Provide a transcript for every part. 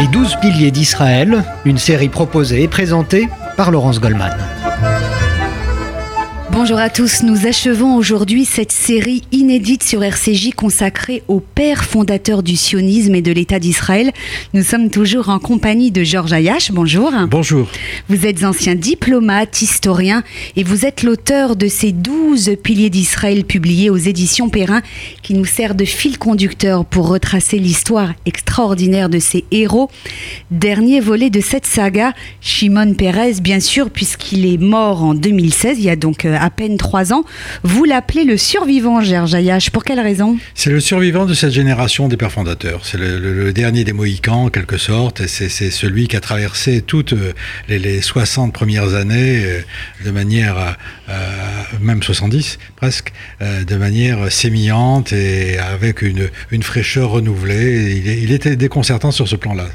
Les douze piliers d'Israël, une série proposée et présentée par Laurence Goldman. Bonjour à tous, nous achevons aujourd'hui cette série inédite sur RCJ consacrée au père fondateur du sionisme et de l'État d'Israël. Nous sommes toujours en compagnie de Georges Ayash. Bonjour. Bonjour. Vous êtes ancien diplomate, historien et vous êtes l'auteur de ces douze piliers d'Israël publiés aux éditions Perrin qui nous sert de fil conducteur pour retracer l'histoire extraordinaire de ces héros. Dernier volet de cette saga, Shimon Peres, bien sûr, puisqu'il est mort en 2016, il y a donc euh, à peine trois ans. Vous l'appelez le survivant, Gerge Ayash. Pour quelle raison? C'est le survivant de cette génération des pères fondateurs. C'est le, dernier des Mohicans, en quelque sorte. C'est celui qui a traversé toutes euh, les, les 60 premières années euh, de manière, euh, euh, même 70 presque, de manière sémillante et avec une, fraîcheur renouvelée. Il était déconcertant sur ce plan-là.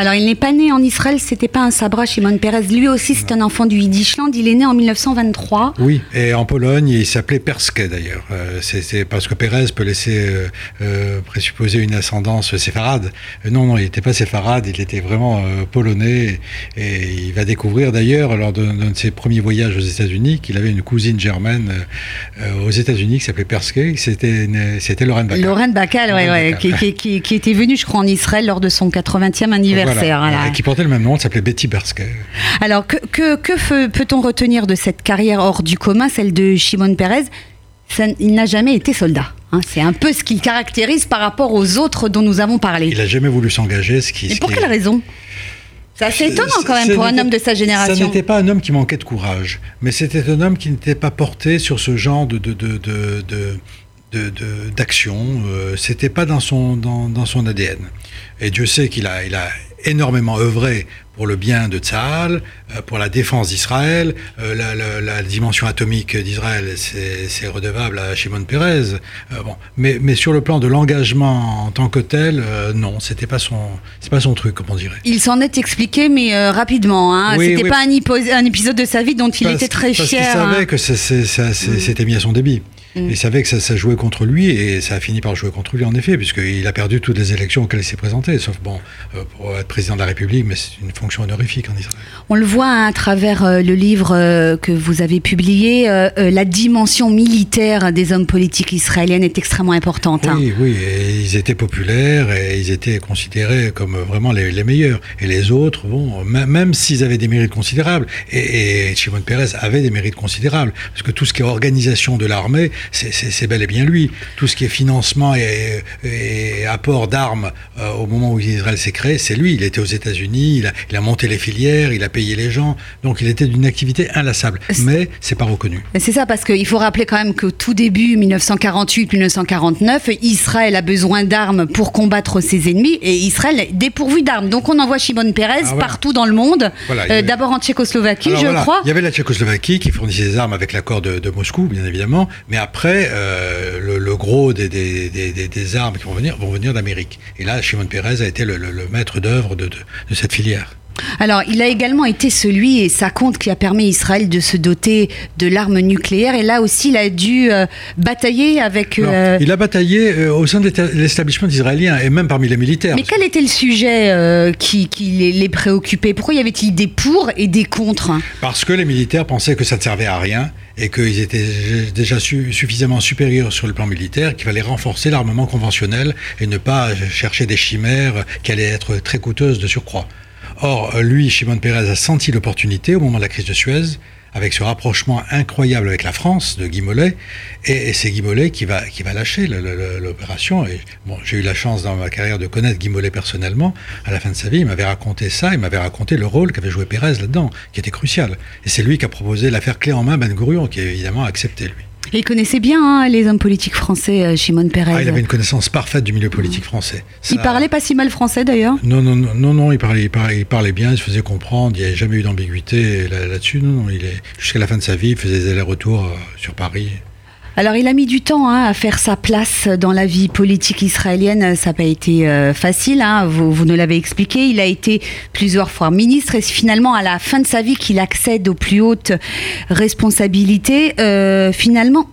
Alors, il n'est pas né en Israël, c'était pas un sabra, Shimon Peres. Lui aussi, c'est un enfant du Yiddishland. Il est né en 1923. Oui, et en Pologne, il s'appelait Persky d'ailleurs. Euh, c'est- parce que Pérez peut laisser euh, euh, présupposer une ascendance séfarade. Non, non, il n'était pas séfarade, il était vraiment polonais. Et il va découvrir d'ailleurs, lors de- de, ses premiers voyages aux États-Unis, qu'il avait une cousine germaine aux États-Unis qui s'appelait Persky. C'était Lorraine Bacall. Lorraine Bacall, ouais, Lorraine ouais, qui, Bacall. qui- qui- qui était venue, je crois, en Israël lors de son 80e anniversaire. Voilà. voilà. Et qui portait le même nom, elle s'appelait Betty Persky. Alors, que, que, que fe- peut-on retenir de cette carrière hors du commun, celle de Shimon Peres? Ça- Il n'a jamais été soldat. hein. C'est un peu ce qu'il caractérise par rapport aux autres dont nous avons parlé. Il n'a jamais voulu s'engager, ce qui. Mais ce pour qui- quelle raison? C'est assez étonnant quand même pour un homme de sa Ça génération. n'était pas un homme qui manquait de courage, mais c'était un homme qui n'était pas porté sur ce genre de de de de, de- de- de- d'action. Euh, c'était pas dans son dans, dans son ADN. Et Dieu sait qu'il a il a énormément œuvré pour le bien de Tzahal, euh, pour la défense d'Israël, euh, la, la- la dimension atomique d'Israël, c'est redevable à Shimon Peres. Euh, bon, mais, mais sur le plan de l'engagement en tant que tel, euh, non, c'était pas son, c'est pas son truc, comme on dirait. Il s'en est expliqué, mais euh, rapidement. Hein. Oui, C'était oui. pas un, épisode de sa vie dont il Parce- était très parce fier. qu'il savait hein. que c'était mis à son débit. Mm. Il savait que ça, ça jouait contre lui et ça a fini par jouer contre lui en effet, puisqu'il a perdu toutes les élections auxquelles il s'est présenté, sauf bon, euh, pour être président de la République, mais c'est une fonction honorifique en Israël. On le voit hein, à travers euh, le livre euh, que vous avez publié, la dimension militaire des hommes politiques israéliennes est extrêmement importante. hein. Oui, oui, et ils étaient populaires et ils étaient considérés comme vraiment les, les meilleurs. Et les autres, bon, même s'ils avaient des mérites considérables, et, et Shimon Peres avait des mérites considérables, parce que tout ce qui est organisation de l'armée, c'est- bel et bien lui. Tout ce qui est financement et, et apport d'armes euh, au moment où Israël s'est créé, c'est lui. Il était aux États-Unis, il a, il a monté les filières, il a payé les gens, donc il était d'une activité inlassable. Mais c'est pas reconnu. C'est ça, parce qu'il faut rappeler quand même qu'au tout début, 1948-1949, Israël a besoin d'armes pour combattre ses ennemis et Israël est dépourvu d'armes. Donc on envoie Shimon Peres Ah, voilà. partout dans le monde, Voilà, Euh, d'abord en Tchécoslovaquie, Alors je voilà, crois. Il y avait la Tchécoslovaquie qui fournissait des armes avec l'accord de, de Moscou, bien évidemment, mais après, euh, le, gros des, armes qui vont venir vont venir d'Amérique. Et là, Shimon Peres a été le, maître d'œuvre de cette filière. Alors, il a également été celui, et ça compte, qui a permis à Israël de se doter de l'arme nucléaire. Et là aussi, il a dû euh, batailler avec... Euh, Il a bataillé euh, au sein de l'éta- l'établissement israélien et même parmi les militaires. Mais quel était le sujet qui, qui les, les préoccupait? Pourquoi y avait-il des pour et des contre? Parce que les militaires pensaient que ça ne servait à rien et qu'ils étaient déjà su- suffisamment supérieurs sur le plan militaire qu'il fallait renforcer l'armement conventionnel et ne pas chercher des chimères qui allaient être très coûteuses de surcroît. Or, lui, Shimon Peres a senti l'opportunité au moment de la crise de Suez, avec ce rapprochement incroyable avec la France de Guy Mollet, et, c'est Guy Mollet qui va, qui va lâcher l'opération. Bon, j'ai eu la chance dans ma carrière de connaître Guy Mollet personnellement. À la fin de sa vie, il m'avait raconté ça, il m'avait raconté le rôle qu'avait joué Pérez là-dedans, qui était crucial. Et c'est lui qui a proposé l'affaire clé en main Ben Gurion, qui a évidemment accepté lui. Et il connaissait bien hein, les hommes politiques français, euh, Shimon Peres. Ah, il avait une connaissance parfaite du milieu politique français. Il parlait pas si mal français d'ailleurs? Non, non, non, non, non, il parlait, il parlait, il parlait bien, il se faisait comprendre, il n'y avait jamais eu d'ambiguïté là- là-dessus. non, non, il est jusqu'à la fin de sa vie, il faisait des allers-retours euh, sur Paris. Alors il a mis du temps hein, à faire sa place dans la vie politique israélienne. Ça n'a pas été euh, facile, hein, vous, vous nous l'avez expliqué. Il a été plusieurs fois ministre et c'est finalement à la fin de sa vie qu'il accède aux plus hautes responsabilités. Euh, finalement,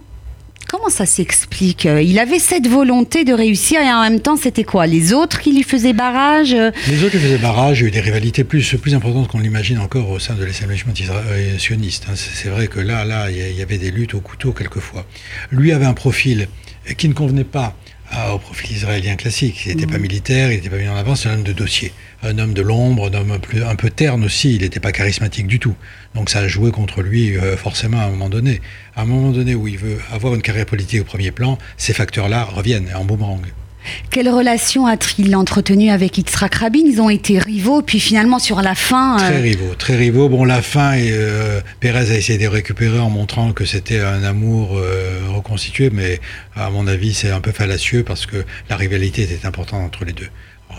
comment ça s'explique Il avait cette volonté de réussir et en même temps, c'était quoi Les autres qui lui faisaient barrage Les autres qui faisaient barrage, il y a eu des rivalités plus, plus importantes qu'on l'imagine encore au sein de l'établissement euh, sioniste. Hein. C'est vrai que là, là, il y avait des luttes au couteau quelquefois. Lui avait un profil qui ne convenait pas au profil israélien classique. Il n'était pas militaire, il n'était pas mis en avant, c'est un homme de dossier. Un homme de l'ombre, un homme un peu, un peu terne aussi, il n'était pas charismatique du tout. Donc ça a joué contre lui euh, forcément à un moment donné. À un moment donné où il veut avoir une carrière politique au premier plan, ces facteurs-là reviennent en boomerang. Quelle relation a-t-il entretenu avec Yitzhak Rabin? Ils ont été rivaux, puis finalement sur la fin. Très euh, rivaux, très rivaux. Bon, la fin, euh, Pérez a essayé de récupérer en montrant que c'était un amour reconstitué, mais à mon avis, c'est un peu fallacieux parce que la rivalité était importante entre les deux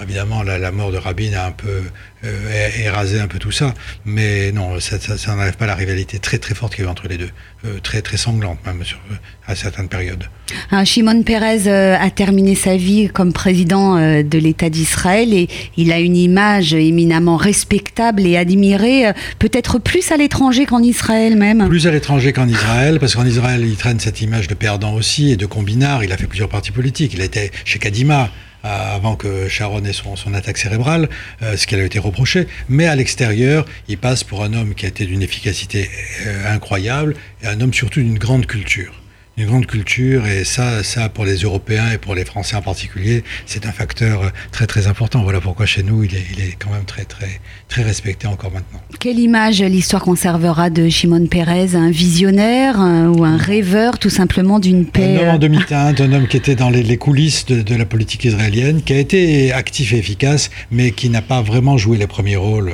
évidemment, la, mort de Rabin a un peu euh, érasé un peu tout ça, mais non, ça, n'enlève pas la rivalité très très forte qu'il y a eu entre les deux, euh, très très sanglante même sur, à certaines périodes. Un Shimon Peres euh, a terminé sa vie comme président de l'État d'Israël et il a une image éminemment respectable et admirée, peut-être plus à l'étranger qu'en Israël même. Plus à l'étranger qu'en Israël, parce qu'en Israël, il traîne cette image de perdant aussi et de combinard. Il a fait plusieurs partis politiques. Il a été chez Kadima, avant que Sharon ait son, attaque cérébrale, euh, ce qui a été reproché. Mais à l'extérieur, il passe pour un homme qui a été d'une efficacité euh, incroyable et un homme surtout d'une grande culture une grande culture et ça, ça pour les Européens et pour les Français en particulier, c'est un facteur très très important. Voilà pourquoi chez nous, il est, il est quand même très très très respecté encore maintenant. Quelle image l'histoire conservera de Shimon Peres Un visionnaire ou un rêveur tout simplement d'une paix Un homme en demi-teinte, un homme qui était dans les, coulisses de, de, la politique israélienne, qui a été actif et efficace, mais qui n'a pas vraiment joué les premiers rôles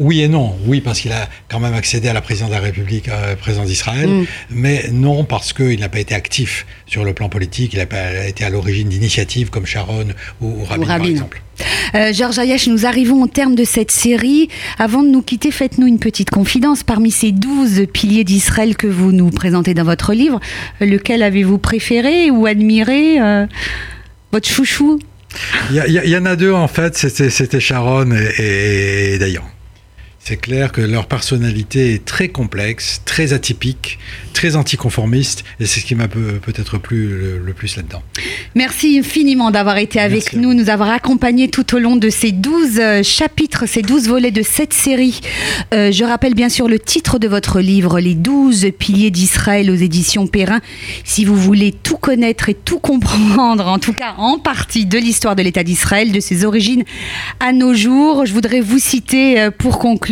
oui et non. Oui, parce qu'il a quand même accédé à la présidence de la République, euh, président d'Israël. Mm. Mais non, parce qu'il n'a pas été actif sur le plan politique. Il n'a pas été à l'origine d'initiatives comme Sharon ou, Rabin, par exemple. Euh, Georges Ayash, nous arrivons au terme de cette série. Avant de nous quitter, faites-nous une petite confidence. Parmi ces douze piliers d'Israël que vous nous présentez dans votre livre, lequel avez-vous préféré ou admiré euh, Votre chouchou? Il y, en a deux, en fait. C'était Sharon et, et Dayan. C'est clair que leur personnalité est très complexe, très atypique, très anticonformiste, et c'est ce qui m'a peut-être plu le, plus là-dedans. Merci infiniment d'avoir été avec nous, nous avoir accompagnés tout au long de ces 12 euh, chapitres, ces 12 volets de cette série. Euh, je rappelle bien sûr le titre de votre livre, Les 12 piliers d'Israël aux éditions Perrin. Si vous voulez tout connaître et tout comprendre, en tout cas en partie de l'histoire de l'État d'Israël, de ses origines à nos jours, je voudrais vous citer euh, pour conclure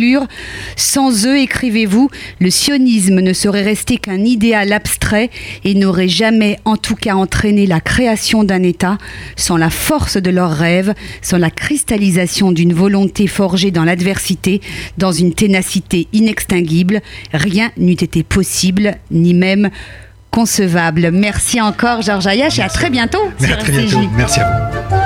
sans eux, écrivez-vous, le sionisme ne serait resté qu'un idéal abstrait et n'aurait jamais en tout cas entraîné la création d'un État sans la force de leurs rêves, sans la cristallisation d'une volonté forgée dans l'adversité, dans une ténacité inextinguible. Rien n'eût été possible, ni même concevable. Merci encore Georges Ayash et à très bientôt. Merci à vous.